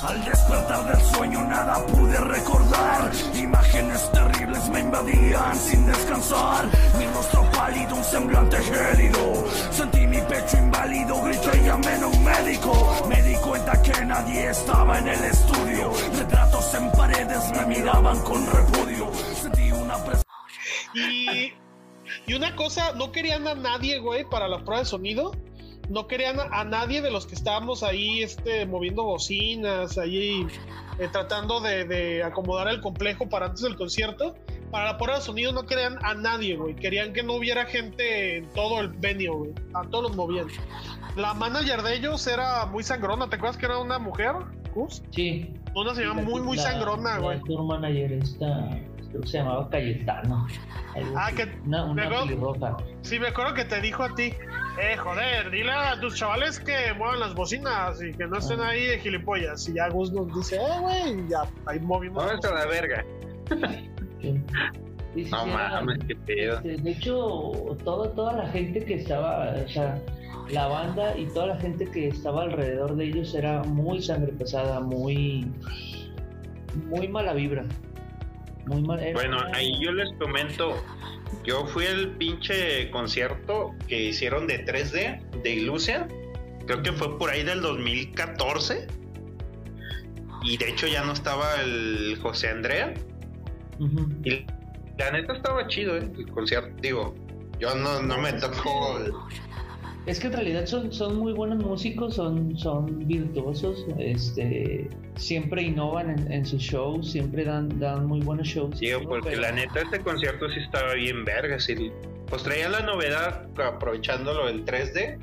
Al despertar del sueño nada pude recordar. Imágenes terribles me invadían sin descansar. Mi rostro pálido, un semblante gélido. Sentí mi pecho inválido, grité y llamé a un médico. Me di cuenta que nadie estaba en el estudio. Retratos en paredes me miraban con repudio. Sentí una presión. Y, y una cosa, no querían a nadie, güey, para la prueba de sonido. No querían a, a nadie de los que estábamos ahí este, moviendo bocinas, ahí eh, tratando de, de acomodar el complejo para antes del concierto. Para la prueba de sonido no querían a nadie, güey. Querían que no hubiera gente en todo el venue, güey. A todos los movían. La manager de ellos era muy sangrona. ¿Te acuerdas que era una mujer? Gus? Sí. Una señora muy, muy la- sangrona, la güey. manager esta, creo que se llamaba Cayetano. Ah, que- Una, pelirroja. Sí, me acuerdo que te dijo a ti, eh, joder, dile a tus chavales que muevan las bocinas y que no estén ahí de gilipollas. Y ya Gus nos dice, eh, güey, y ya ahí movimos. ¿Dónde está la verga? Sí. Sí, sí, No mames, qué pedo. este, de hecho, todo, toda la gente que estaba, o sea, la banda y toda la gente que estaba alrededor de ellos era muy sangre pesada, muy, muy mala vibra. Muy mal. Bueno, ahí yo les comento. Yo fui al pinche concierto que hicieron de 3D de Illusion. Creo que fue por ahí del 2014. Y de hecho ya no estaba el José Andrea. Y la neta estaba chido, ¿eh? El concierto. Digo, yo no, no me tocó. Es que en realidad son, son muy buenos músicos, son, son virtuosos, este, siempre innovan en, en sus shows, siempre dan, dan muy buenos shows. Digo, ¿no? porque Pero- la neta este concierto sí estaba bien verga. Sí. Pues traía la novedad aprovechándolo del 3D.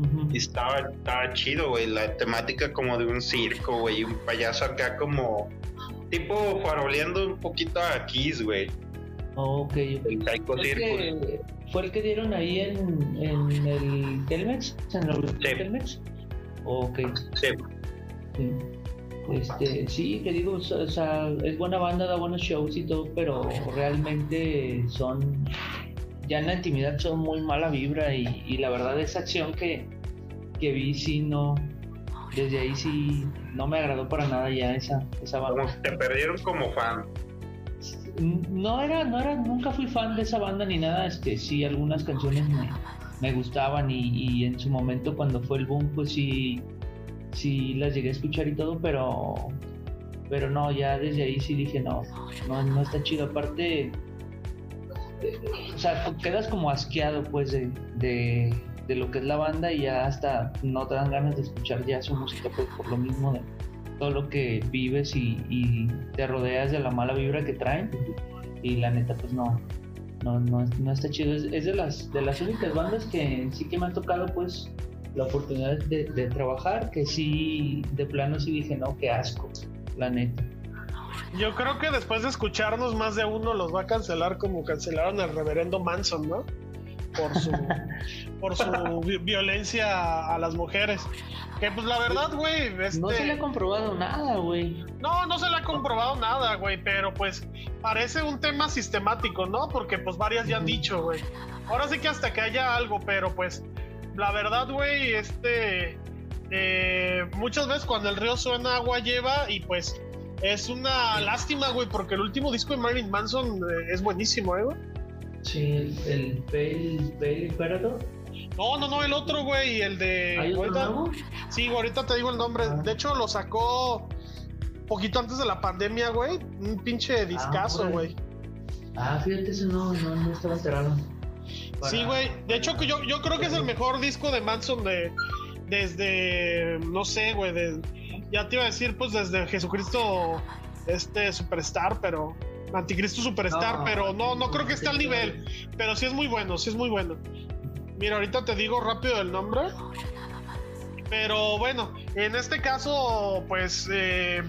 Ujú. Y estaba, estaba chido, güey. La temática como de un circo, güey. Un payaso acá como. Tipo faroleando un poquito a Kiss, güey. Ok, ok. El Psycho Fue el Circus. que- fue el que dieron ahí en, en el Telmex, en el Sí. Telmex. Ok, Sí. sí. Este, sí, que digo, o sea, o sea, es buena banda, da buenos shows y todo, pero realmente son, ya en la intimidad son muy mala vibra y, y la verdad esa acción que, que vi sí no, desde ahí sí no me agradó para nada ya esa, esa banda. Como te perdieron como fan. No era, no era, nunca fui fan de esa banda ni nada, este, sí, algunas canciones me, me gustaban y, y en su momento cuando fue el boom, pues sí, sí las llegué a escuchar y todo, pero, pero no, ya desde ahí sí dije, no, no, no está chido, aparte, eh, o sea, quedas como asqueado pues de, de, de lo que es la banda y ya hasta no te dan ganas de escuchar ya su música pues por lo mismo de todo lo que vives y, te rodeas de la mala vibra que traen. Y la neta pues no no, no, no está chido. Es, de las de las únicas bandas que sí que me han tocado pues la oportunidad de, de trabajar que sí de plano sí dije no qué asco la neta Yo creo que después de escucharnos, más de uno los va a cancelar como cancelaron al reverendo Manson, ¿no? Por su, por su vi- violencia a las mujeres. Que pues la verdad, güey, este... no se le ha comprobado nada güey No, no se le ha comprobado nada, güey, pero pues parece un tema sistemático, ¿no? Porque pues varias ya han dicho, güey. Ahora sí que hasta que haya algo, pero pues la verdad, güey, este... eh, muchas veces cuando el río suena, agua lleva y pues es una lástima, güey, porque el último disco de Marilyn Manson eh, es buenísimo, ¿eh, güey? Sí el Pale Pale No, no, no, el otro, güey, el de... ¿hay otro nuevo? Sí, güey, ahorita te digo el nombre. Ah. De hecho, lo sacó poquito antes de la pandemia, güey. Un pinche discazo, órale. güey. ah fíjate eso no no, no estaba enterado Para- Sí, güey. De hecho, yo, yo creo que es el mejor disco de Manson de desde no sé, güey, de- ya te iba a decir pues desde Jesucristo este Superstar, pero Anticristo Superstar, No, pero no no creo que esté al nivel, pero sí es muy bueno, sí es muy bueno. Mira, ahorita te digo rápido el nombre. Pero bueno, en este caso, pues eh,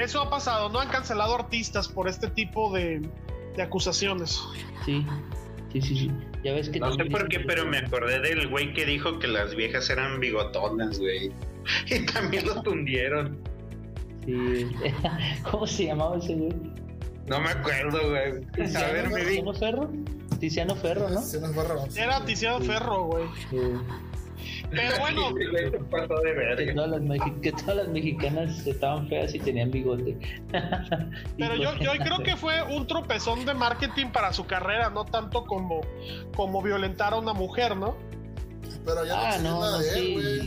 eso ha pasado, ¿no? Han cancelado artistas por este tipo de, de acusaciones. sí sí sí sí ya ves que No sé por qué, pero me acordé del güey que dijo que las viejas eran bigotonas, güey. Y también lo tundieron. Sí. ¿Cómo se llamaba ese güey? No me acuerdo, güey. A ver, me vi. ¿Tiziano Ferro? Tiziano Ferro, ¿no? Nos borramos. Era Tiziano. Ferro, güey. Sí. Pero bueno, Que todas, las mexi- que todas las mexicanas estaban feas y tenían bigote. Pero yo, yo creo que fue un tropezón de marketing para su carrera, no tanto como, como violentar a una mujer, ¿no? Pero ya no Ah, existe no, nada no, de él, güey.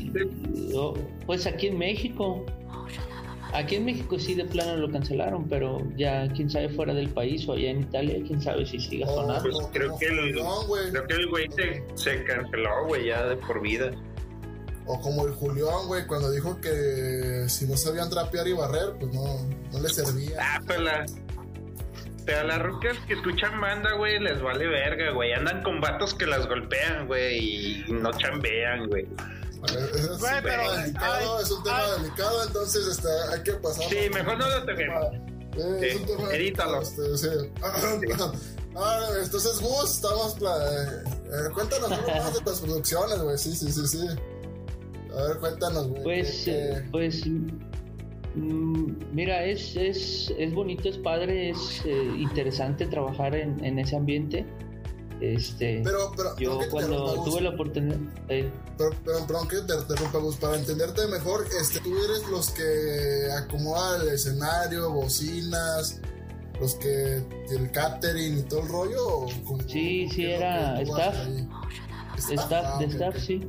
sí. Yo- Pues aquí en México. Aquí en México sí de plano lo cancelaron, pero ya quién sabe fuera del país o allá en Italia, quién sabe si siga Oh, sonando. Pues creo que el- güey. Creo que el güey se, se canceló, güey, ya de por vida. O como el Julián, güey, cuando dijo que si no sabían trapear y barrer, pues no, no les servía. Ah, pero la. Pero a las rucas que escuchan banda, güey, les vale verga, güey. Andan con vatos que las golpean, güey, y no chambean, güey. Es, pero- tema delicado, ay, es un tema ay. delicado, entonces este, hay que pasar. Sí, mejor no lo toquemos. Eh, es Sí, un tema edítalo. este, sí. Ah, entonces, Gus, estamos. pla- eh, cuéntanos más de tus producciones, güey. Sí, sí, sí, sí. A ver, cuéntanos, güey. Pues, que- eh, pues, mm, mira, es, es, es bonito, es padre, es eh, interesante trabajar en, en ese ambiente. Este, pero, pero, yo cuando Gus. tuve la oportunidad, eh, Pero, pero, perdón que te interrumpa, Gus. Para entenderte mejor, este, tú eres los que acomodan el escenario, bocinas, los que el catering y todo el rollo. ¿o Sí, sí, lo era staff. de staff, ah, de staff, ok. sí.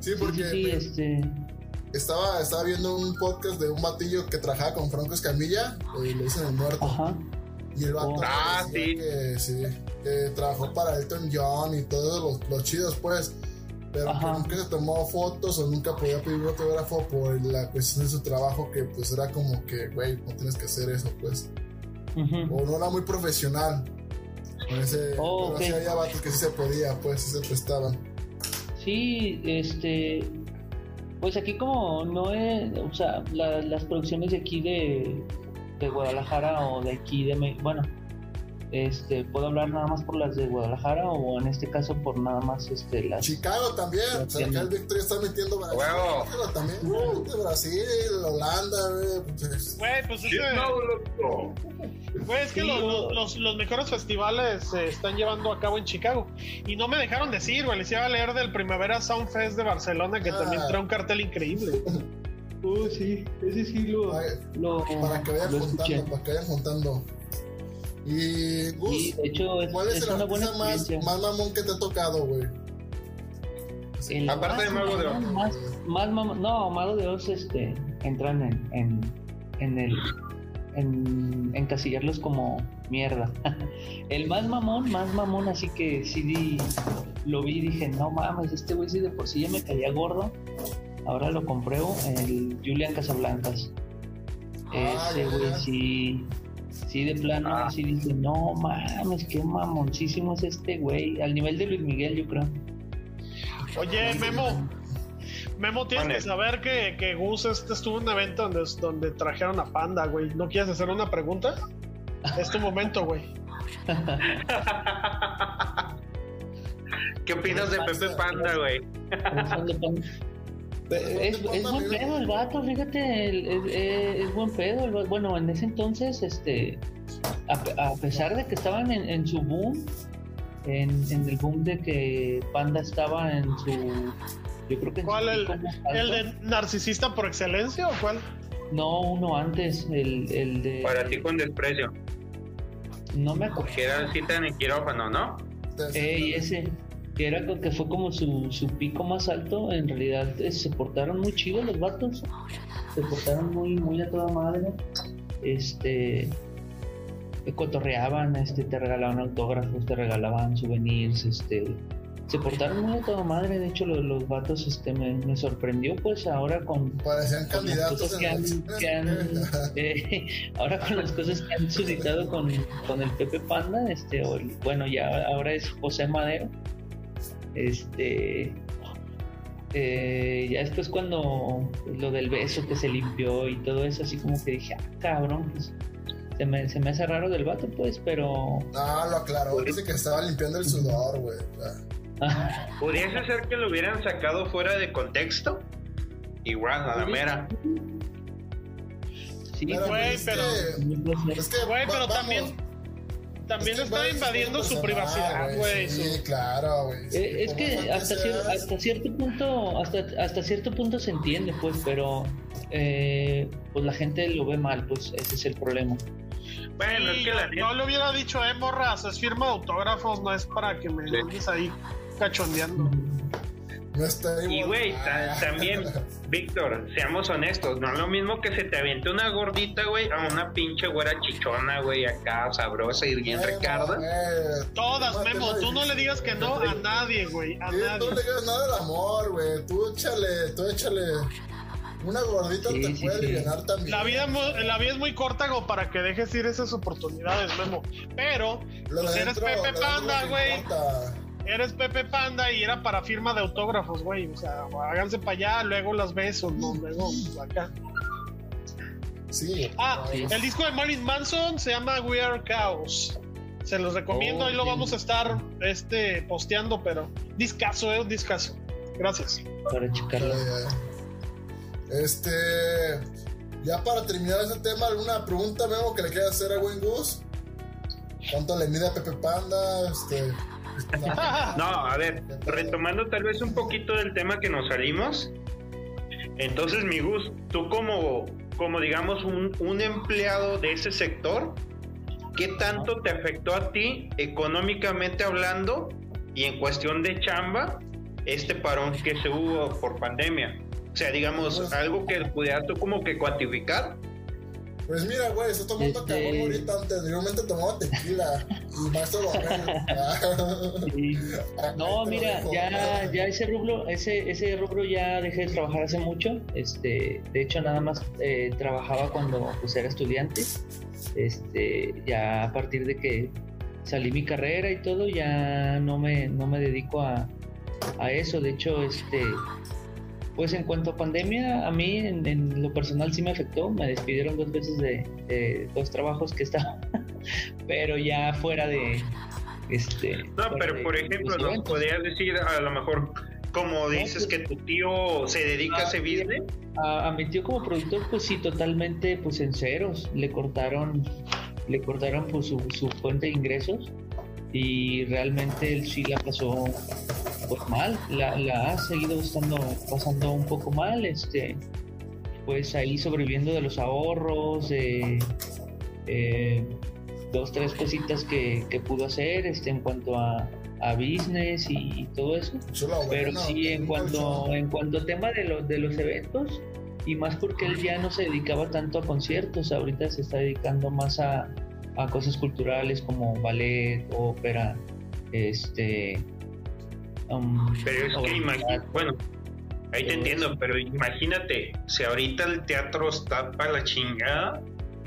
Sí, porque sí, sí, me- este, estaba, estaba viendo un podcast de un batillo que trabajaba con Franco Escamilla, eh, le dicen el muerto. ajá. Y el vato. Ah, sí. que sí, que trabajó para Elton John y todos los, los chidos, pues. Pero que nunca se tomó fotos o nunca podía pedir un autógrafo por la cuestión de su trabajo, que pues era como que, güey, no tienes que hacer eso, pues. O no era muy profesional. Con ese, Oh, pero ok. sí había vatos que sí se podía, pues, sí se prestaban. Sí, este, pues aquí como no es, o sea, la- las producciones de aquí de, de Guadalajara o de aquí de, Me- bueno, este, puedo hablar nada más por las de Guadalajara o en este caso por nada más, este, las, Chicago también, Ya o sea, acá tiene. el Victoria está metiendo Brasil. México también, de Brasil, Holanda, güey. pues, Güey, pues es que, no, loco. güey, es que Sí, los, yo- los- los mejores festivales se están llevando a cabo en Chicago. Y no me dejaron decir, güey. Les iba a leer del Primavera Sound Fest de Barcelona, que Ah. también trae un cartel increíble. Uh, sí, ese sí lo, Ay, lo, para que vayan juntando, para que vayan juntando. Y Gus, Sí, de hecho es, ¿cuál es, es el una buena artista más, mamón que te ha tocado, güey? El Aparte de Mago de Oz. Más, más mam- no, Mago de Oz este, entran en, en, en el en encasillarlos como mierda. el más mamón, más mamón, así que sí di- lo vi y dije, no mames, este güey sí de por sí ya me caía gordo. Ahora lo compruebo, el Julian Casablancas. Ah, Ese güey sí, sí de plano, Ah. sí dice, no mames, qué mamoncísimo es este güey. Al nivel de Luis Miguel, yo creo. Oye, Memo, Memo, tienes que saber que, que Gus este estuvo en un evento donde, donde trajeron a Panda, güey. ¿No quieres hacer una pregunta? Es tu momento, güey. ¿Qué opinas de Pepe Panda, güey? Es, es buen pedo el vato, fíjate, el- es, buen pedo. el bueno, en ese entonces, este, a, pe- a pesar de que estaban en, en su boom, en, en el boom de que Panda estaba en su, yo creo que en su ¿Cuál, el, el de narcisista por excelencia o cuál? No, uno antes, el, el de, Para ti con desprecio. no me acuerdo. Que era cita en el quirófano, ¿no? Ey, ese, que era que fue como su, su pico más alto, en realidad eh, se portaron muy chidos los vatos, se portaron muy, muy a toda madre, este, cotorreaban, este, te regalaban autógrafos, te regalaban souvenirs, este, se portaron muy a toda madre, de hecho los, los vatos, este, me, me sorprendió pues ahora con, Parecían con las candidatos cosas que han, en que han- eh, ahora con las cosas que han suscitado con, con el Pepe Panda, este, o el- bueno, ya ahora es José Madero, este, eh, ya después cuando lo del beso que se limpió y todo eso, así como que dije, ah, cabrón, pues, se me, se me hace raro del vato, pues, pero... No, lo aclaró, dice que estaba limpiando el sudor, güey. ¿Pudiese ser que lo hubieran sacado fuera de contexto? Igual, a la mera. Sí, Pero, Güey, es pero- que-. Es que, Güey, va- pero vamos, también- también Es que está invadiendo su privacidad, güey. Sí, su- claro, güey. Sí, Eh, es que hasta, cier- hasta cierto punto, hasta, hasta cierto punto se entiende, pues, pero eh, pues la gente lo ve mal, pues ese es el problema. Bueno, Sí, es que la neta. le hubiera dicho, eh, morras, es firma de autógrafos, no es para que me Sí. andes ahí cachondeando. No está ahí, Y güey, ta- también, Víctor, seamos honestos, no es lo mismo que se te aviente una gordita, güey, a una pinche güera chichona, güey, acá sabrosa y bien recarda. güey, Todas, Memo, tú no le digas que no a nadie, güey, a Sí, nadie. tú no le digas nada del amor, güey. Tú échale, tú échale. Una gordita Sí, te sí, puede sí. aliviar también. La vida, la vida es muy corta como para que dejes ir esas oportunidades, Memo. Pero, Lo pues eres Pepe Panda, güey. Eres Pepe Panda y era para firma de autógrafos, güey. O sea, háganse para allá, luego las besos, no, luego acá. Sí. Ah, el disco de Marilyn Manson se llama We Are Chaos. Se los recomiendo, Oh, ahí lo sí. vamos a estar este, posteando, pero discaso, eh, un discaso. Gracias. Para checarlo. Este. Ya para terminar ese tema, ¿alguna pregunta, Memo, que le quieras hacer a Wayne Goose? ¿Cuánto le mide a Pepe Panda? Este. No, a ver, retomando tal vez un poquito del tema que nos salimos. Entonces, mi Gus, tú como, como digamos un, un empleado de ese sector, ¿qué tanto te afectó a ti económicamente hablando y en cuestión de chamba este parón que se hubo por pandemia? O sea, digamos, Pues- algo que pudieras tú como que cuantificar. Pues mira, güey, está tomando Este- cabrón ahorita. Anteriormente tomaba tequila. Y Babel. Sí. No, mira, ya, ya ese rubro, ese, ese rubro ya dejé de trabajar hace mucho. Este, de hecho, nada más eh, trabajaba cuando pues, era estudiante. Este, ya a partir de que salí mi carrera y todo, ya no me, no me dedico a, a eso. De hecho, este, pues en cuanto a pandemia, a mí en, en lo personal sí me afectó. Me despidieron dos veces de, de dos trabajos que estaba, pero ya fuera de, este. No, pero de por ejemplo, nos podrías decir a lo mejor, como dices que tu tío se dedica a ese business. a, a mi tío como productor, pues sí, totalmente pues en ceros. Le cortaron, le cortaron pues su, su fuente de ingresos y realmente él sí la pasó pues mal, la, la ha seguido estando, pasando un poco mal, este, pues ahí sobreviviendo de los ahorros, de eh, dos, tres cositas que, que pudo hacer este, en cuanto a, a business y, y todo eso. Pero sí, en cuanto, en cuanto al tema de, los de los eventos, y más porque él ya no se dedicaba tanto a conciertos, ahorita se está dedicando más a, a cosas culturales como ballet, ópera, este... um, Pero es que imagínate, bueno, ahí te Todo entiendo, pero imagínate, si ahorita el teatro está para la chingada,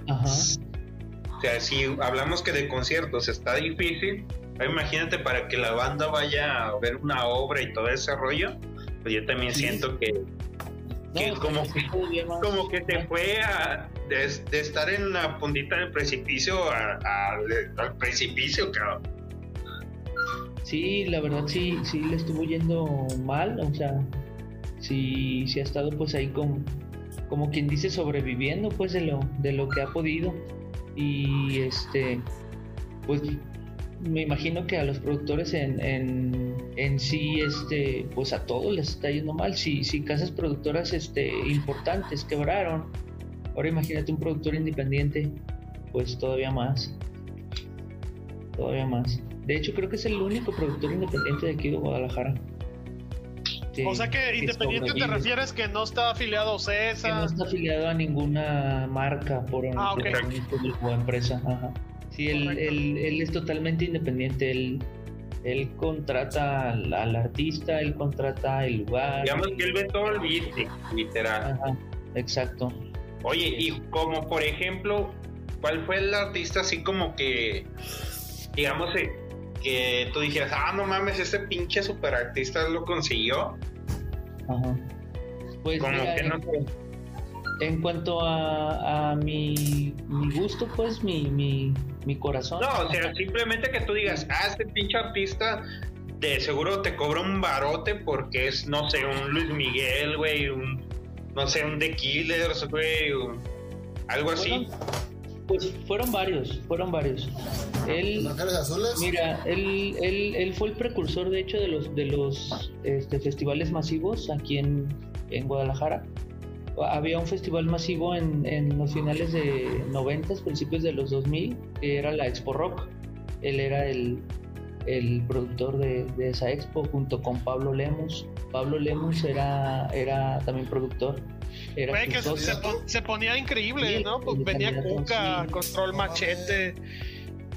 Ajá. o sea, si hablamos que de conciertos está difícil, imagínate para que la banda vaya a ver una obra y todo ese rollo, pues yo también Sí. siento que, que No, como pues, que- como que se fue a, de, de estar en la puntita del precipicio a- a- al precipicio, cabrón. Sí, la verdad sí, sí le estuvo yendo mal, o sea, sí, sí ha estado pues ahí con, como quien dice, sobreviviendo pues de lo, de lo que ha podido. Y este, pues me imagino que a los productores en, en, en sí, este, pues a todos les está yendo mal. Si, si casas productoras este, importantes quebraron, ahora imagínate un productor independiente, pues todavía más. Todavía más. De hecho, creo que es el único productor independiente de aquí de Guadalajara. o sea que independiente te refieres que no está afiliado a que CESA. no está afiliado a ninguna marca por Ah, ok. por o empresa. Ajá. Sí, él, Correcto. él- él es totalmente independiente. Él, él contrata al, al artista, él contrata el lugar. Digamos que él ve todo el business, literal. Ajá, exacto. Oye, y como por ejemplo, ¿cuál fue el artista así como que, digamos, eh, que tú dijeras, ah, no mames, este pinche super artista lo consiguió? Ajá. Pues Como mira, que no en, sé. en cuanto a, a mi, mi gusto, pues mi, mi, mi corazón. No, o sea, simplemente que tú digas, ah, este pinche artista de seguro te cobra un barote porque es, no sé, un Luis Miguel, güey, un, no sé, un The Killers, güey, un- algo así. Pues fueron varios, fueron varios. Él, mira, él, él, él fue el precursor, de hecho, de los, de los este, festivales masivos aquí en, en Guadalajara. Había un festival masivo en, en los finales de 90, principios de los 2000, que era la Expo Rock. Él era el, el productor de, de esa expo junto con Pablo Lemus. Pablo Lemus era, era también productor. Era su que se, ponía increíble, Sí, ¿no? Pues venía Cuca, sí. control machete.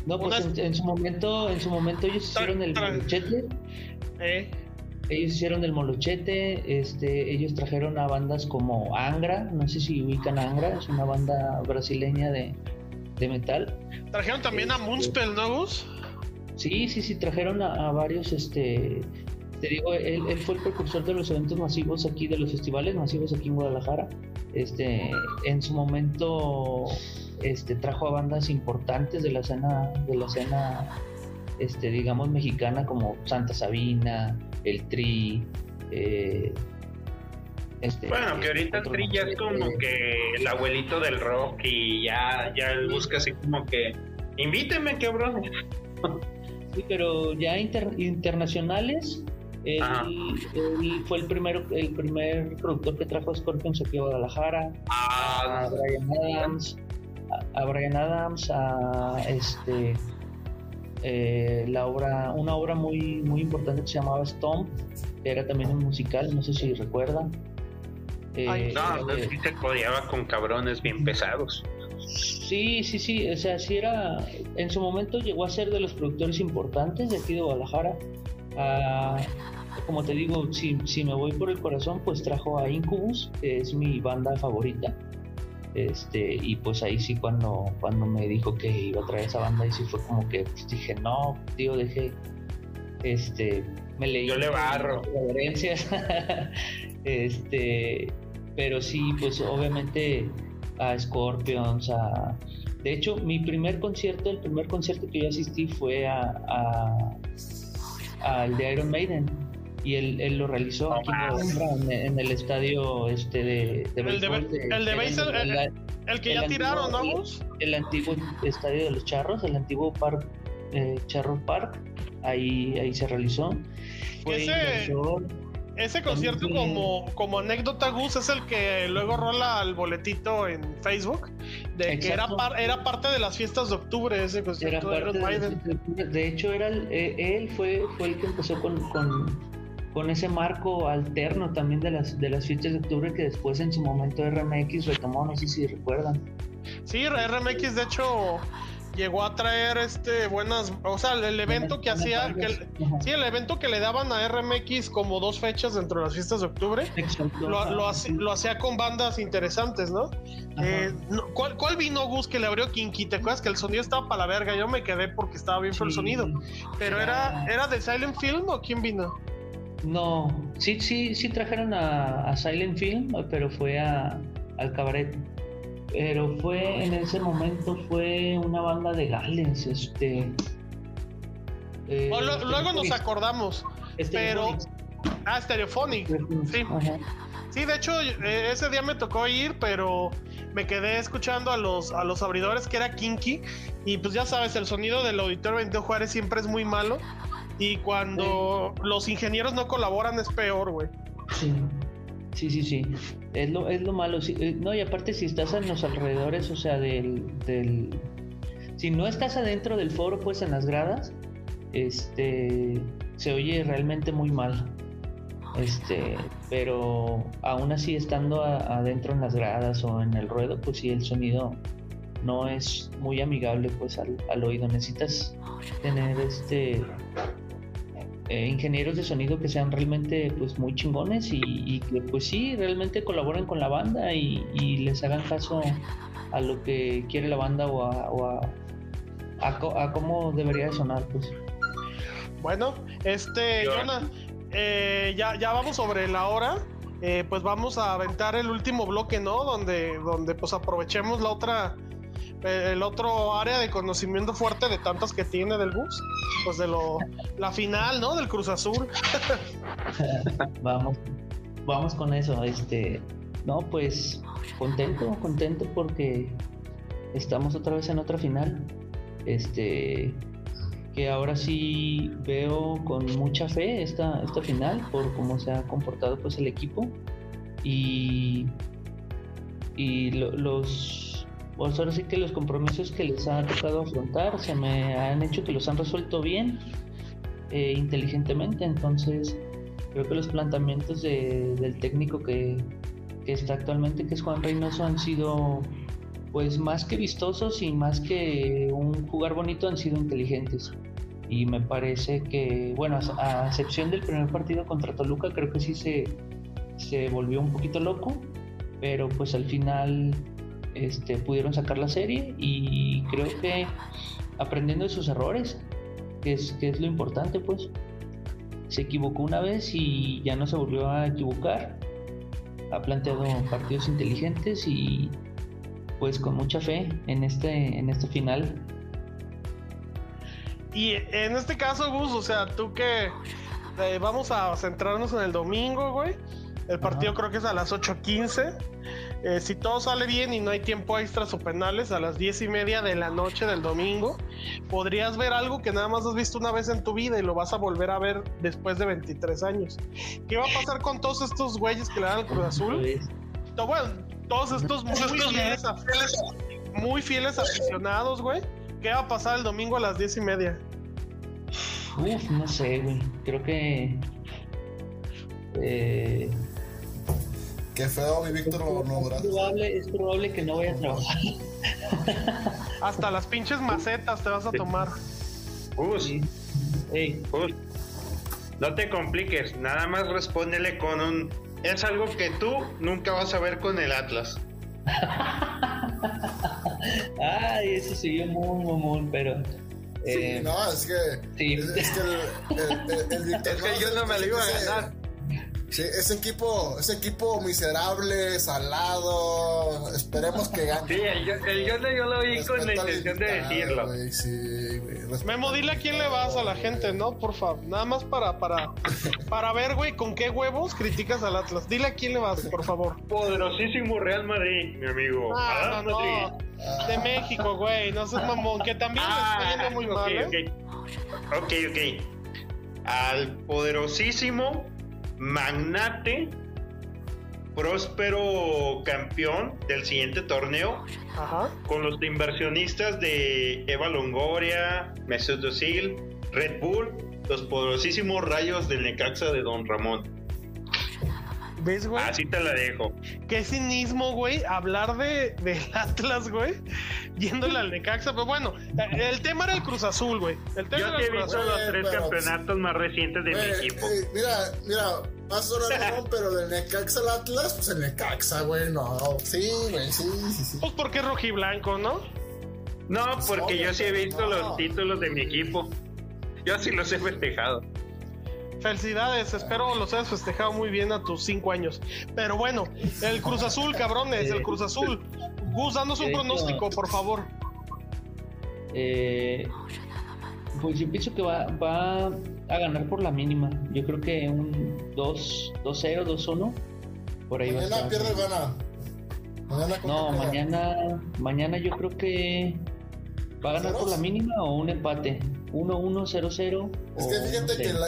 No, pues unas- en, en su momento, en su momento ellos hicieron el molochete, Eh. ellos hicieron el molochete, este, ellos trajeron a bandas como Angra, no sé si ubican a Angra, es una banda brasileña de, de metal. Trajeron también a Este- Moonspell, ¿no, Gus? Sí, sí, sí, trajeron a, a varios, este, te digo, él, él fue el precursor de los eventos masivos aquí, de los festivales masivos aquí en Guadalajara. Este, en su momento, este, trajo a bandas importantes de la escena, de la escena, este, digamos mexicana como Santa Sabina, El Tri, eh, este, Bueno, que ahorita otro Tri ya es como que el abuelito del rock y ya, ya él busca así como que invíteme, cabrón. Sí, pero ya inter- internacionales, él, fue el primero, el primer productor que trajo a Scorpions aquí a Guadalajara, a Ah, Brian Adams, a, a Brian Adams, a este eh, la obra, una obra muy muy importante que se llamaba Stomp, que era también un musical, no sé si recuerdan. Eh, Ay, no, eh, sí se codeaba con cabrones bien pesados. Sí, sí, sí, o sea, sí era, en su momento llegó a ser de los productores importantes de aquí de Guadalajara. Ah, como te digo, si, si me voy por el corazón, pues trajo a Incubus, que es mi banda favorita. Este, y pues ahí sí cuando, cuando me dijo que iba a traer esa banda, y sí fue como que pues, dije, no, tío, dejé, este, me leí Yo le barro. referencias. este, pero sí, pues obviamente a Scorpions, a... De hecho, mi primer concierto, el primer concierto que yo asistí fue a, al de Iron Maiden y él, él lo realizó aquí en, en, el estadio este de, de El de béisbol el de béisbol, el- el- El que ya antiguo- tiraron, ¿no, el antiguo estadio de los Charros, el antiguo park, eh, Charro Park, ahí, ahí se realizó. Fue Ese-. Ese concierto como, como anécdota, Gus, es el que luego rola el boletito en Facebook, de que era, par- era parte de las fiestas de octubre ese Era concierto de Iron de, Maiden. de hecho, era el- eh, él fue, fue el que empezó con, con, con ese marco alterno también de las, de las fiestas de octubre que después en su momento RMX retomó, no sé si recuerdan. Sí, RMX de hecho llegó a traer este buenas, o sea, el evento que hacía, que, el- sí, el evento que le daban a RMX como dos fechas dentro de las fiestas de octubre, lo, lo, hacía con bandas interesantes, ¿no? Eh, ¿cuál, ¿Cuál vino Gus que le abrió Kinky? ¿Te acuerdas que el sonido estaba para la verga? Yo me quedé porque estaba bien feo el Sí. sonido. Pero era, ¿era de Silent Film o quién vino? No, sí, sí, sí trajeron a, a Silent Film, pero fue a, al cabaret. Pero fue en ese momento fue una banda de Gales, este. eh, O lo- luego nos acordamos. pero- Ah, Stereophonic. Sí. ajá. Sí, de hecho, eh, ese día me tocó ir, pero me quedé escuchando a los, a los abridores que era Kinky. Y pues ya sabes, el sonido del auditorio Benito Juárez siempre es muy malo. Y cuando los ingenieros no colaboran es peor, güey. Sí, sí, sí, sí. Es lo, es lo malo. sí, eh, no, y aparte si estás en los alrededores, o sea, del, del... Si no estás adentro del foro, pues en las gradas, este... Se oye realmente muy mal. Este, pero aún así estando a- adentro en las gradas o en el ruedo, pues sí, el sonido no es muy amigable pues al, al oído. Necesitas tener este eh, ingenieros de sonido que sean realmente pues muy chingones y, y que pues sí realmente colaboren con la banda y, y les hagan caso a lo que quiere la banda o a, o a, a a cómo debería de sonar pues Bueno, este, Jonah, eh, ya, ya vamos sobre la hora. Eh, pues vamos a aventar el último bloque, ¿no? Donde, donde pues aprovechemos la otra, el otro área de conocimiento fuerte de tantas que tiene del bus. Pues de lo, la final, ¿no? Del Cruz Azul. vamos vamos con eso este no pues contento contento porque estamos otra vez en otra final. Este, que ahora sí veo con mucha fe esta, esta final por cómo se ha comportado pues el equipo y, y los pues ahora sí que los compromisos que les ha tocado afrontar se me han hecho que los han resuelto bien eh, inteligentemente entonces creo que los planteamientos del técnico que, que está actualmente que es Juan Reynoso han sido pues más que vistosos y más que un jugar bonito han sido inteligentes. Y me parece que, bueno, a, excepción del primer partido contra Toluca, creo que sí se, se volvió un poquito loco, pero pues al final este, pudieron sacar la serie y creo que aprendiendo de sus errores, que es, que es lo importante, pues se equivocó una vez y ya no se volvió a equivocar. Ha planteado partidos inteligentes y pues con mucha fe en este, en este final. Y en este caso, Gus, o sea, tú que eh, vamos a centrarnos en el domingo, güey. El partido creo que es a las 8.15. Eh, si todo sale bien y no hay tiempo extras o penales, a las 10 y media de la noche del domingo, podrías ver algo que nada más has visto una vez en tu vida y lo vas a volver a ver después de 23 años. ¿Qué va a pasar con todos estos güeyes que le dan al Cruz Azul? Bueno, todos estos muy fieles, muy fieles aficionados, güey. ¿Qué va a pasar el domingo a las diez y media? Uf, no sé, güey. Creo que. Eh, Qué feo, mi Víctor no, es, probable, es probable que no vaya a trabajar. Hasta las pinches macetas te vas a tomar. Gus. No te compliques, nada más respóndele con un es algo que tú nunca vas a ver con el Atlas. Ay, eso sí, muy mamón, pero. Eh, sí, no, es que. Sí. Es, que el, es que yo no me lo iba a ganar. Sí, ese equipo, ese equipo miserable, salado, esperemos que gane. Sí, el, el yo, yo lo vi con la intención de decirlo. Memo, dile a quién le vas a la gente, ¿no? Por favor, nada más para, para, para ver, güey, con qué huevos criticas al Atlas. Dile a quién le vas, por favor. Poderosísimo Real Madrid, mi amigo. Ah, no, no, De México, güey, no seas mamón, que también ah, está yendo muy mal, ¿eh? Ok, ok. Al poderosísimo magnate, próspero campeón del siguiente torneo, con los inversionistas de Eva Longoria, Mesut Özil, Red Bull, los poderosísimos rayos del Necaxa de Don Ramón. ¿Ves, güey? Así te la dejo. Qué cinismo, güey, hablar de, del Atlas, güey, yéndole al Necaxa. Pero bueno, el tema era el Cruz Azul, güey. El tema Yo te he visto los tres campeonatos más recientes de mi equipo. mira, mira, más sonar pero del Necaxa al Atlas, pues el Necaxa, güey, no. Sí, güey, sí, sí, sí. Pues porque es rojiblanco, ¿no? No, porque yo sí he visto los títulos de mi equipo. Yo sí los he festejado. Felicidades, espero los hayas festejado muy bien a tus cinco años. Pero bueno, el Cruz Azul, cabrones, el Cruz Azul. Gus, danos un pronóstico, por favor. Eh, pues yo pienso que va, va a ganar por la mínima. Yo creo que un 2-0, 2-1. Por ahí mañana va a pierde gana. Mañana no, mañana, mañana yo creo que va a ganar por la mínima o un empate. 1-1, 0-0. Es que fíjate que la,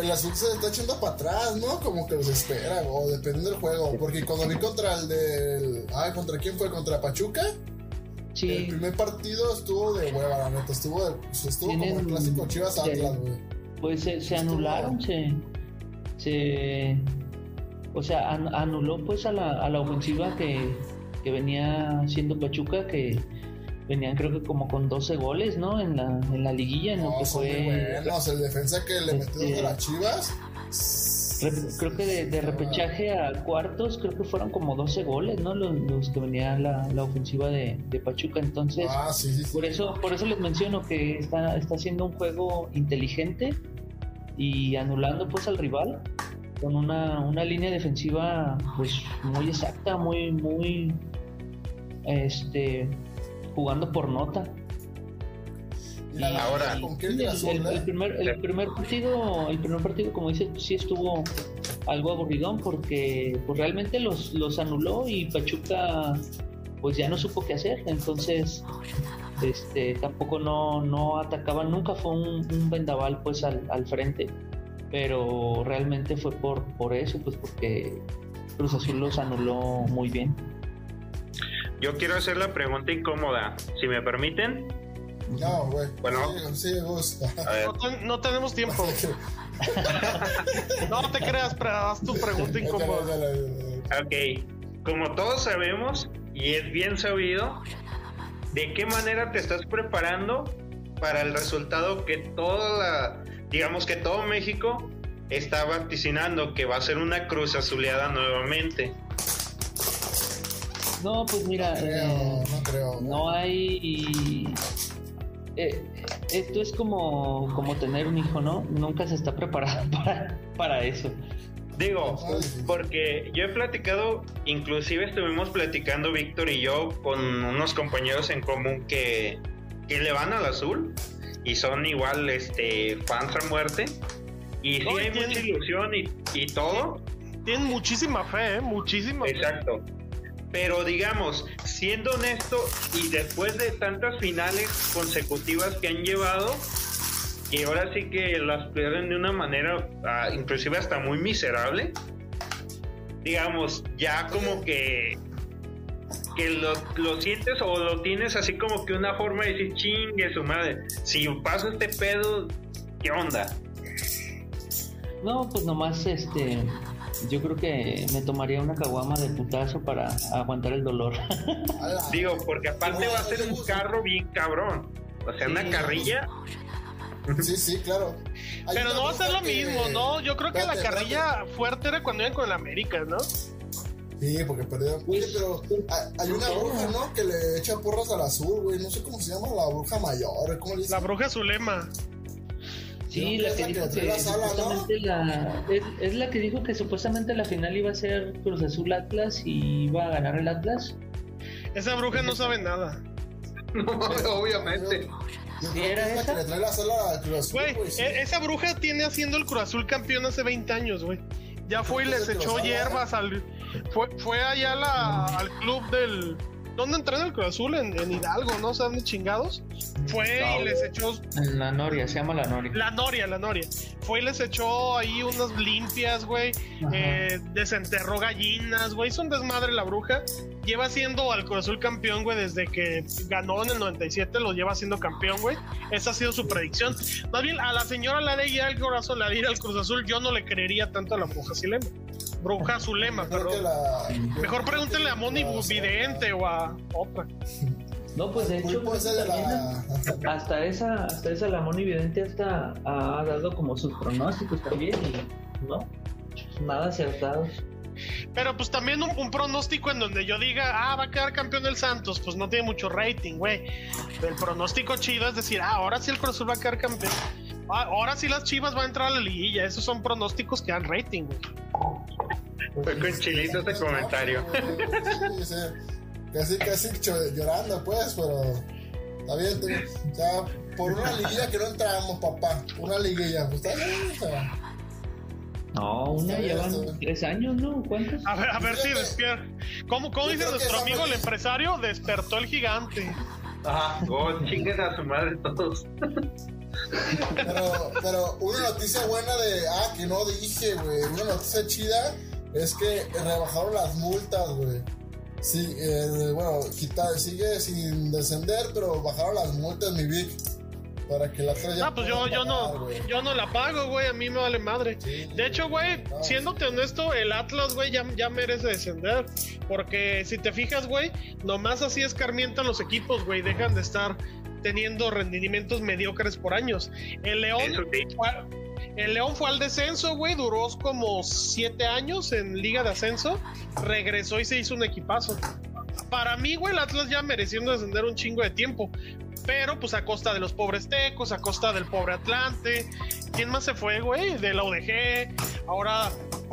el asunto se está echando para atrás, ¿no? Como que los espera, o depende del juego. Porque cuando vi contra el del. Ah, ¿contra quién fue? ¿Contra Pachuca? Sí. El primer partido estuvo de hueva, la neta. Estuvo, estuvo como el clásico Chivas Atlas, güey. Pues se, se anularon, se. Se. O sea, anuló pues a la, a la ofensiva que, que venía siendo Pachuca, que venían creo que como con 12 goles, ¿no? En la, en la liguilla, ¿no? que fue... Buenos. El defensa que le metió de las este, chivas. creo que de, repechaje a cuartos, creo que fueron como 12 goles, ¿no? Los, que venía la, la ofensiva de, de, Pachuca. Entonces, ah, sí, sí, por eso por eso les menciono que está, está haciendo un juego inteligente y anulando pues al rival con una, una línea defensiva pues muy exacta, muy, muy este jugando por nota. Y ahora, el, primer, el primer partido, el primer partido, como dices, sí estuvo algo aburridón porque pues realmente los, los anuló y Pachuca pues ya no supo qué hacer. Entonces, este, tampoco no, no atacaban, nunca fue un, un vendaval pues al, al, frente, pero realmente fue por, por eso, pues porque Cruz Azul los anuló muy bien. Yo quiero hacer la pregunta incómoda, si me permiten. No, güey. Bueno, sí, sí gusta. No, no, tenemos tiempo. no te creas, pero haz tu pregunta incómoda. Ok, como todos sabemos, y es bien sabido, ¿de qué manera te estás preparando para el resultado que toda la, digamos que todo México está vaticinando que va a ser una cruz azuleada nuevamente? No, pues mira, no creo, eh, no, creo, no hay eh, esto es como, como tener un hijo, ¿no? Nunca se está preparado para, para eso. Digo, porque yo he platicado, inclusive estuvimos platicando Víctor y yo con unos compañeros en común que, que le van al azul y son igual este fans a muerte. Y sí No, hay tienen- mucha ilusión y, y todo. Tienen muchísima fe, ¿eh? Muchísima fe. Pero digamos, siendo honesto y después de tantas finales consecutivas que han llevado, y ahora sí que las pierden de una manera ah, inclusive hasta muy miserable, digamos, ya como que que lo, lo sientes o lo tienes así como que una forma de decir chingue su madre, si paso este pedo, ¿qué onda? No, pues nomás este. Yo creo que me tomaría una caguama de putazo para aguantar el dolor. Digo, porque aparte va a ser un carro bien cabrón. O sea, una carrilla Sí, sí, claro. Hay Pero no va a ser lo que- mismo, ¿no? Yo creo que la Espérate, carrilla fuerte era cuando iban con el América, ¿no? Sí, porque perdieron. Oye, Pues, pero hay- hay una bruja, ¿no? Que le echa porras al azul, güey. No sé cómo se llama, la bruja mayor. ¿Cómo le dicen? La bruja Zulema. Sí, la que que es la dijo que ¿no? supuestamente la. Es, es la que dijo que supuestamente la final iba a ser Cruz Azul Atlas y iba a ganar el Atlas. Esa bruja no sabe nada. obviamente. Yo ¿Sí era esa? que le trae la sala a Cruz Azul, Güey, güey. sí. e- esa bruja tiene haciendo el Cruz Azul campeón hace 20 años, güey. Ya fue y les echó hierbas al. Fue, fue allá la- al club del. ¿Dónde entrena el Cruz Azul? En, en Hidalgo, ¿no? ¿Saben de chingados? Fue y les echó En la Noria, se llama la Noria. La Noria, la Noria. Fue y les echó ahí unas limpias, güey. Eh, desenterró gallinas, güey. Hizo un desmadre la bruja. Lleva siendo al Cruz Azul campeón, güey, desde que ganó en el 97, lo lleva siendo campeón, güey. Esa ha sido su predicción. Más bien, a la señora la de ir al corazón, la de ir al Cruz Azul, yo no le creería tanto a la bruja Zulema. Bruja Zulema, perdón. la. Mejor pregúntenle a Moni Vidente o a otra. No, pues de hecho, la. hasta esa, hasta esa la Moni Vidente hasta ha dado como sus pronósticos también y no, nada acertados. Pero pues también un, un pronóstico en donde yo diga, ah, va a quedar campeón el Santos, pues no tiene mucho rating, güey. El pronóstico chido es decir, ah, ahora sí el Cruz Azul va a quedar campeón. Ah, ahora sí las Chivas van a entrar a la liguilla. Esos son pronósticos que dan rating, güey. Fue con chilito este comentario. Sí, sí. Casi, casi llorando, pues, pero. Está bien. O sea, por una liguilla que no entramos, papá. Una liguilla, pues está bien, o sea. No, una llevan tres años, ¿no? ¿Cuántos? A ver, a ver si despierta. ¿Cómo, cómo dice nuestro amigo el empresario? Despertó el gigante. Ajá. Oh, chinguen a su madre todos. Pero, pero una noticia buena de. Ah, que no dije, güey. Una noticia chida es que rebajaron las multas, güey. Sí, eh, bueno, quita, sigue sin descender, pero bajaron las multas, mi Vic. Para que la otra ya. Ah, pues yo, yo pagar, no, yo no la pago, güey. A mí me vale madre. Sí. De hecho, güey, No. siéndote honesto, el Atlas, güey, ya, ya merece descender. Porque si te fijas, güey, nomás así escarmientan los equipos, güey. Dejan de estar teniendo rendimientos mediocres por años. El León, sí. El León fue al descenso, güey. Duró como siete años en Liga de Ascenso. Regresó y se hizo un equipazo. Para mí, güey, el Atlas ya mereciendo descender un chingo de tiempo. Pero pues a costa de los pobres tecos, a costa del pobre Atlante. ¿Quién más se fue, güey? De la UDG. Ahora,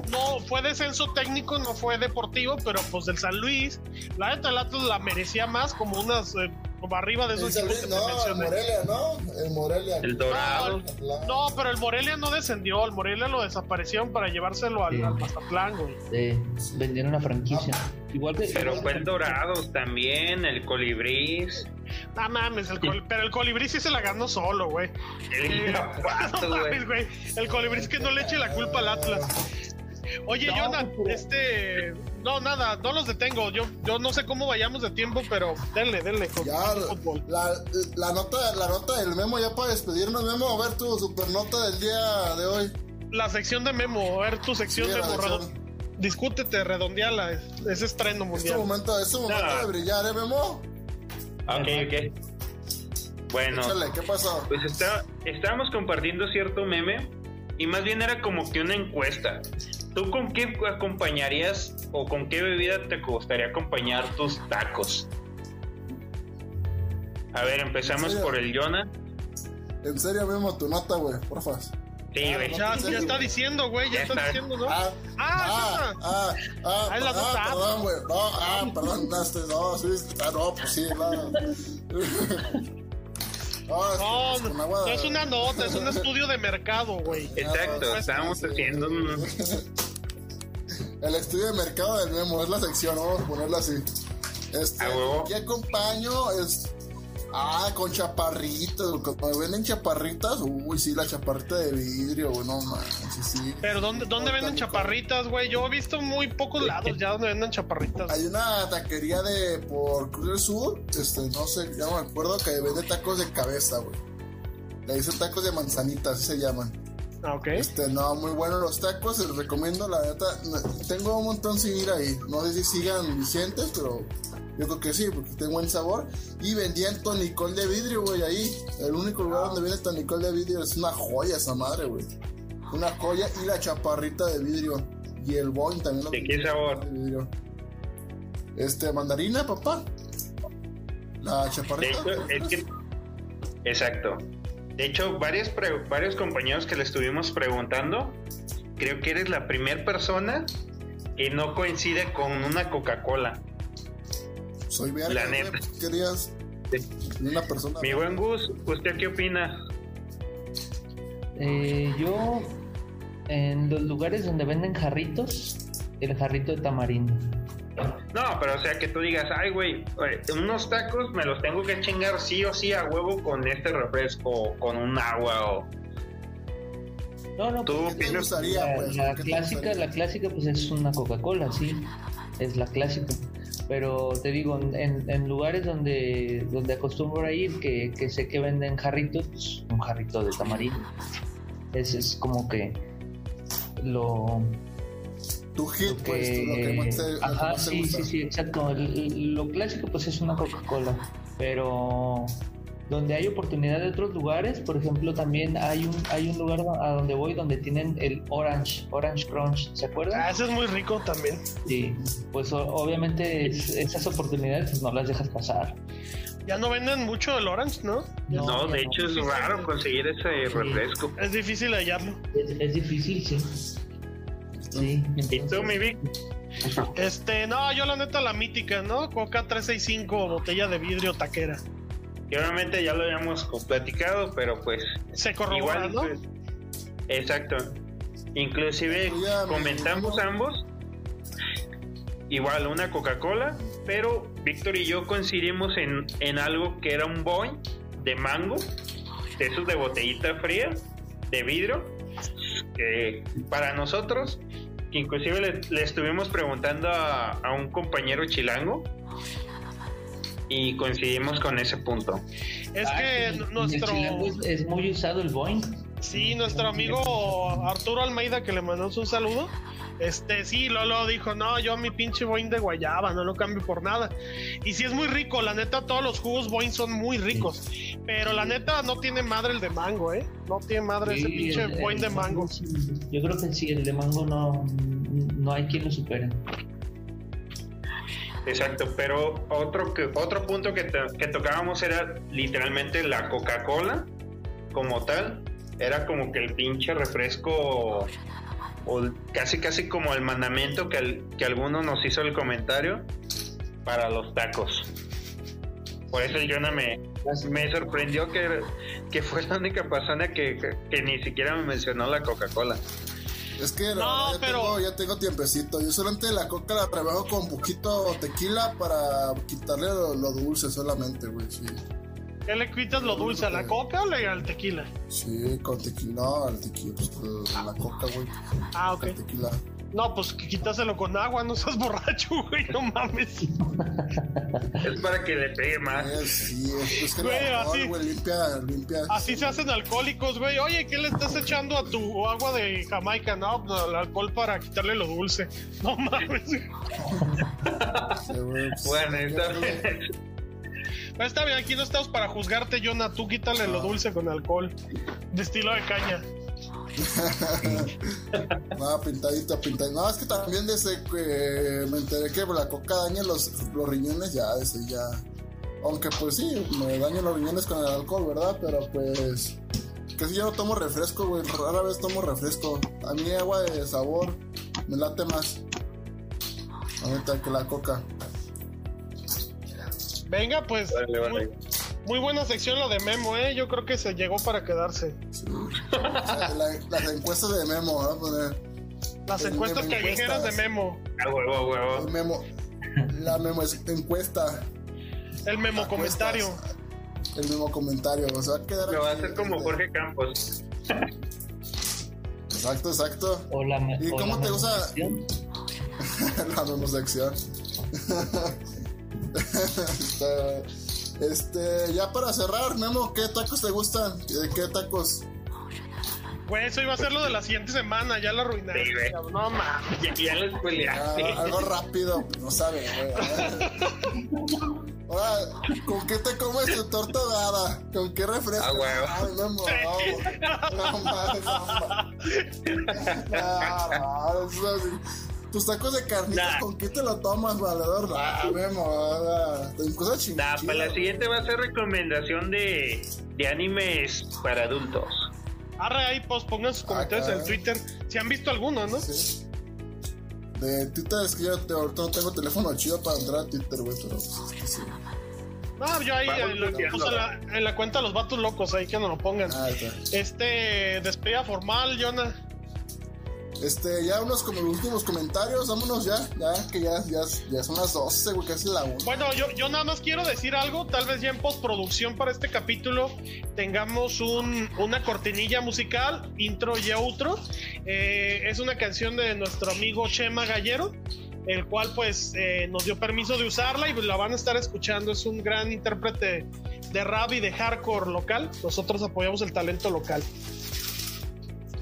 no fue descenso técnico, no fue deportivo, pero pues del San Luis. La neta, el Atlas la merecía más, como unas eh, como arriba de esos El equipos que te no, el mencioné. Morelia, ¿no? El Morelia. El dorado. No, pero el Morelia no descendió, el Morelia lo desaparecieron para llevárselo al, Sí. al Mazatlán, güey. Eh, vendieron la franquicia. Ah, Igual que. Pero fue el Dorados también, el Colibrís. No mames, el col- pero el colibrí sí se la ganó solo, güey. El Eh, no mames. El colibrí es que no le eche la culpa al Atlas. Oye, No, Jonathan, este. No, nada, no los detengo. Yo, yo no sé cómo vayamos de tiempo, pero denle, denle. Con Ya, la, la nota, la nota del memo ya para despedirnos, Memo, a ver tu super nota del día de hoy. La sección de Memo, a ver tu sección Sí, de sección. Discútete, redondeala. Es, es estreno Es mundial. momento, es tu momento de brillar, ¿eh, Memo? Ok, ok. Bueno, Échale, ¿qué pasó? pues está, estábamos compartiendo cierto meme y más bien era como que una encuesta. ¿Tú con qué acompañarías o con qué bebida te gustaría acompañar tus tacos? A ver, empezamos por el Jonah. En serio, Memo, tu nota, güey, porfa. Sí, güey. Ya, ¿En serio, ya está diciendo, güey, ya Ya está está. diciendo, ¿no? Ah, Ah, ah, ah, ah, la ah, nota. perdón, güey. No, ah, perdón, no, este, no, sí, ah, no, pues sí, no. No, es, No, no, es una nota, es un estudio de mercado, güey. Exacto, sí. haciendo un... El estudio de mercado del memo es la sección, vamos a ponerla así. Este, A huevo. ¿qué acompaño? Es. Ah, con chaparritos. Cuando venden chaparritas, uy, sí, la chaparrita de vidrio, güey, no manches, sí, sí. Pero ¿dónde, dónde venden chaparritas, güey? Yo he visto muy pocos lados ya donde venden chaparritas. Hay una taquería de por Cruz del Sur, este, no sé, ya me acuerdo, que vende tacos de cabeza, güey. Le dicen tacos de manzanita, así se llaman. Ah, ok. Este, no, muy buenos los tacos, les recomiendo, la neta. Tengo un montón sin ir ahí. No sé si sigan vigentes, pero yo creo que sí, porque tiene buen sabor. Y vendían tonicol de vidrio, güey, ahí. El único lugar donde vende tonicol de vidrio es una joya esa madre, güey. Una joya y la chaparrita de vidrio. Y el boing también lo ¿De qué sabor? de vidrio. Este, mandarina, papá. La De chaparrita. hecho, es que... Exacto. De hecho, varios, pre- varios compañeros que le estuvimos preguntando, creo que eres la primera persona que no coincide con una Coca-Cola. Soy verga, la güey, neta. pues, querías una persona. Mi buen Gus, ¿usted qué opina? Eh, yo, en los lugares donde venden jarritos, el jarrito de tamarindo. No, pero o sea que tú digas, ay, güey, eh, unos tacos me los tengo que chingar sí o sí a huevo con este refresco, o con un agua o... No, no, ¿Tú pues, ¿Qué te gustaría, la, pues? la ¿Qué te clásica, gustaría? la clásica, pues es una Coca-Cola, sí, es la clásica. Pero te digo, en, en lugares donde, donde acostumbro a ir, que, que sé que venden jarritos, pues un jarrito de tamarindo. Ese es como que lo, Tu hit, lo pues, lo que que... más te, lo que Ajá, te sí, gusta. sí, sí, exacto. Lo clásico, pues es una Coca-Cola. Pero donde hay oportunidad de otros lugares, por ejemplo, también hay un, hay un lugar a donde voy donde tienen el Orange, Orange Crunch, ¿se acuerdan? Ah, ese es muy rico también. Sí, pues o- obviamente es- esas oportunidades pues, no las dejas pasar. Ya no venden mucho el Orange, ¿no? No, No, de no. hecho es raro conseguir ese Sí. refresco. Es difícil hallarlo. Es, es difícil, sí. Sí, ¿Y tú, mi Vic? Este, no, yo la neta la mítica, ¿no? Coca 365, botella de vidrio taquera. Que obviamente ya lo habíamos platicado, pero pues Se corrobora, igual, ¿no? pues, exacto. Inclusive Ya, mi comentamos ambos igual una Coca-Cola, pero Víctor y yo coincidimos en, en algo que era un boy de mango, de esos de botellita fría, de vidrio, que para nosotros, que inclusive le, le estuvimos preguntando a, a un compañero chilango y coincidimos con ese punto. Es Ah, que nuestro. es, es muy usado el Boeing. Sí, nuestro amigo Arturo Almeida, que le mandamos un saludo. Este, sí, Lolo dijo, no, yo mi pinche Boeing de guayaba, no lo cambio por nada. Y sí es muy rico, la neta, todos los jugos Boeing son muy ricos. Pero la neta no tiene madre el de mango, ¿eh? No tiene madre ese pinche el- Boeing el de mango. Yo creo que sí, el de mango no, no hay quien lo supere. Exacto, pero otro que otro punto que, que tocábamos era literalmente la Coca-Cola como tal, era como que el pinche refresco o casi casi como el mandamiento que, que alguno nos hizo el comentario para los tacos. Por eso el Jonah me, me sorprendió que, que fue la única persona que, que- que ni siquiera me mencionó la Coca-Cola. Es que No, ya, pero- tengo, ya tengo tiempecito. Yo solamente la coca la rebajo con poquito tequila para quitarle lo, lo dulce solamente, güey. Sí. ¿Qué le quitas lo dulce? ¿A la coca o le- al tequila? Sí, con tequila. No, al tequila, pues la, la coca, güey. Ah, ok. Con tequila. No, pues que quítaselo con agua, no seas borracho, güey, no mames. Es para que le pegue más. Es, sí, es, que Güey, el alcohol, así- güey, limpia, limpia. Así se hacen alcohólicos, güey. Oye, ¿qué le estás echando a tu agua de Jamaica? No, pues, el alcohol para quitarle lo dulce. No mames. Sí, güey, pues, Bueno, está Pero está bien, aquí no estamos para juzgarte, Jonah. Tú quítale lo dulce con alcohol. De estilo de caña. No, pintadita, pintadita. No, es que también desde que me enteré que la coca daña los, los riñones, ya, desde ya. Aunque pues sí, me dañan los riñones con el alcohol, ¿verdad? Pero pues. Que si yo no tomo refresco, güey. Rara vez tomo refresco. A mí agua de sabor me late más. Ahorita que la coca. Venga, pues. Vale, vale. Muy, muy buena sección la de Memo, ¿eh? Yo creo que se llegó para quedarse. Sí. La- las encuestas de Memo, ¿verdad? Poner. Las El encuestas Memo callejeras de encuestas. Memo. A huevo, a huevo. El Memo. La Memo es encuesta. El Memo comentario. El mismo comentario. O sea, va a quedar. Lo va a hacer como Jorge Campos. Exacto, exacto. O la me- ¿Y o cómo la te gusta? la memosección. Está- este, ya para cerrar, Memo, ¿qué tacos te gustan? ¿De qué tacos? Güey, eso iba a ser lo de la siguiente semana, ya la arruinaste. Sí. No mames. Ya, ya lo Ah, algo rápido, no sabe, güey. Ahora, ¿con qué te comes tu torta ahogada? ¿Con qué refresco? Ah, huevo. Ay, Memo, no, no mames, no mames. No, no, eso así. Tus tacos de carnitas, Nah. ¿con qué te lo tomas, valedor? Ah, Memo, ah, ten cosas Nah, para la siguiente va a ser recomendación de, de animes para adultos. Arre ahí, pues pongan sus comentarios Ah, en Twitter. Si han visto alguno, ¿no? Sí. De Twitter es que yo te- ahorita no tengo teléfono chido para entrar a Twitter, güey, pero pues, es que sí. No, yo ahí Vamos en la, tuiteando. puse la- en la cuenta los vatos locos, ahí que nos lo pongan. Ah, está. Este, despedida formal, Jonah. Este, ya unos como los últimos comentarios, vámonos ya, ya, que ya, ya, ya son las 12, güey, casi la 1. Bueno, yo, yo nada más quiero decir algo, tal vez ya en postproducción para este capítulo tengamos un, una cortinilla musical, intro y outro. Eh, es una canción de nuestro amigo Chema Gallero, el cual pues eh, nos dio permiso de usarla y la van a estar escuchando. Es un gran intérprete de rap y de hardcore local. Nosotros apoyamos el talento local.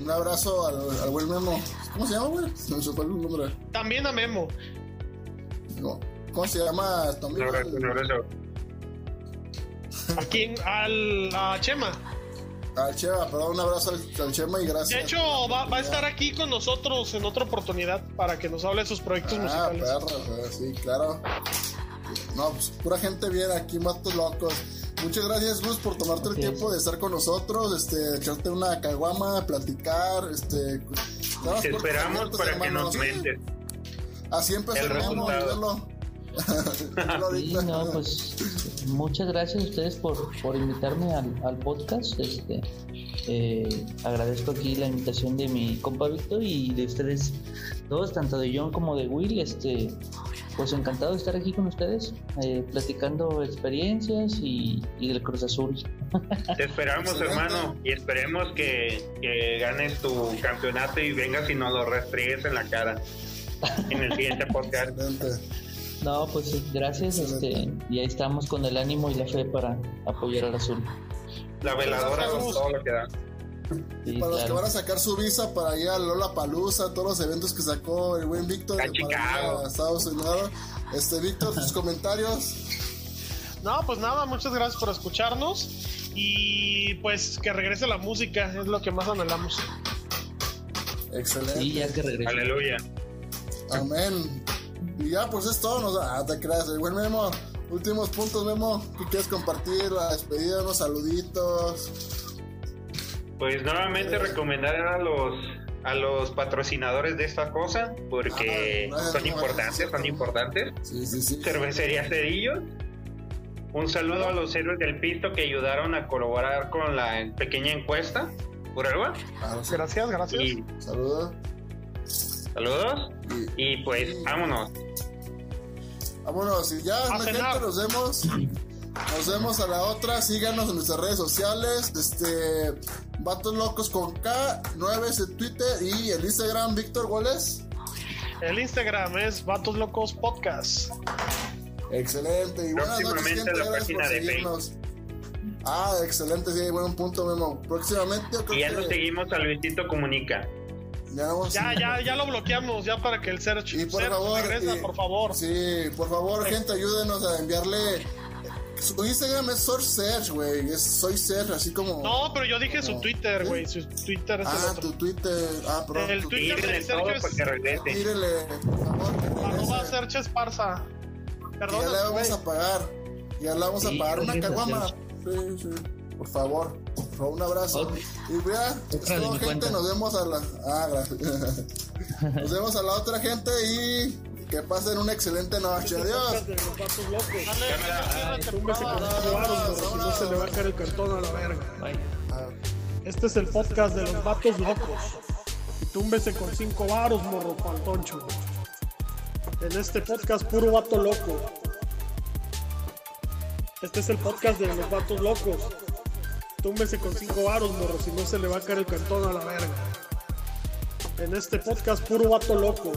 Un abrazo al, al buen Memo. ¿Cómo se llama, güey? Se me fue el nombre. También a Memo. No. ¿Cómo se llama tu Un abrazo, un abrazo. Aquí en- al, a Chema. Al Chema, perdón, un abrazo al, al Chema y gracias. De hecho, va, va a estar aquí con nosotros en otra oportunidad para que nos hable de sus proyectos Ah, musicales. perro, güey, sí, claro. No, pues pura gente bien aquí, matos locos. Muchas gracias, Gus, por tomarte el tiempo de estar con nosotros, este, echarte una caguama, platicar, este... Te esperamos para que hermano, nos mentes. Así empezó Sí, no, pues muchas gracias a ustedes por, por invitarme al, al podcast. Este, eh, agradezco aquí la invitación de mi compa Víctor y de ustedes dos, tanto de John como de Will. Este, pues encantado de estar aquí con ustedes, eh, platicando experiencias y, y del Cruz Azul. Te esperamos, hermano, y esperemos que, que ganes tu campeonato y vengas y nos lo restriegues en la cara en el siguiente podcast. No, pues gracias. Este, y ahí estamos con el ánimo y la fe para apoyar al Azul. La veladora con todo lo que da. Sí, Para los que van a sacar su visa para ir a Lola Palusa, todos los eventos que sacó el buen Víctor de- Estados Unidos. Este, Víctor, tus comentarios. No, pues nada, muchas gracias por escucharnos y pues que regrese la música, es lo que más anhelamos. Excelente. Sí, ya que regrese. Aleluya. Amén. Y ya, pues es todo. Nos, ah, te creas. El buen Memo. Últimos puntos, Memo. ¿Qué quieres compartir? La despedida, unos saluditos. Pues nuevamente recomendar a los a los patrocinadores de esta cosa porque Ah, son no, importantes, son importantes. Sí, sí, sí. Cervecería Cedillo. Un saludo a los héroes del pisto que ayudaron a colaborar con la pequeña encuesta. ¿Por algo? Gracias, gracias. Y Saludos. Saludos. Y, pues, vámonos. Vámonos, y ya, gente, nos vemos. Nos vemos a la otra. Síganos en nuestras redes sociales. Este. Vatos Locos con K. 9 es en Twitter. Y el Instagram, Víctor, ¿cuál es? El Instagram es Vatos Locos Podcast. Excelente. Y buenas noches, Próximamente gente. la Gracias página por de seguirnos. Ah, excelente, sí, buen punto, Memo. Próximamente, Y ya que nos seguimos a Luisito Comunica. ya vamos- Ya, ya, ya lo bloqueamos, ya para que el search, Y por search favor, regresa, y- por favor. Sí, por favor, gente, ayúdenos a enviarle. Su Instagram es Source Search, güey. Es Soy Search, así como. No, pero yo dije su. Twitter, ¿Sí? güey. Su Twitter es el ah, otro. tu Twitter. Ah, perdón. El tu Twitter de Sergio para que es. Tírele, por favor, arroba. Search Esparza. Perdón, ya le vamos a pagar. Ya le vamos a pagar una caguama. Sí, sí. Por favor, por favor, un abrazo. Y ya, gente. cuenta. Nos vemos a la. Ah, gracias. Nos vemos a la otra gente y que pasen una excelente noche. Adiós. De los vatos locos. Dale, Túmbese con temporada. cinco varos, morro, si no se le va a caer el cartón a la verga. Este es el podcast de los vatos locos. Y túmbese con cinco varos, morro pantoncho. En este podcast puro vato loco. Este es el podcast de los vatos locos. Túmbese con cinco varos, morro, si no se le va a caer el cartón a la verga. En este podcast puro vato loco.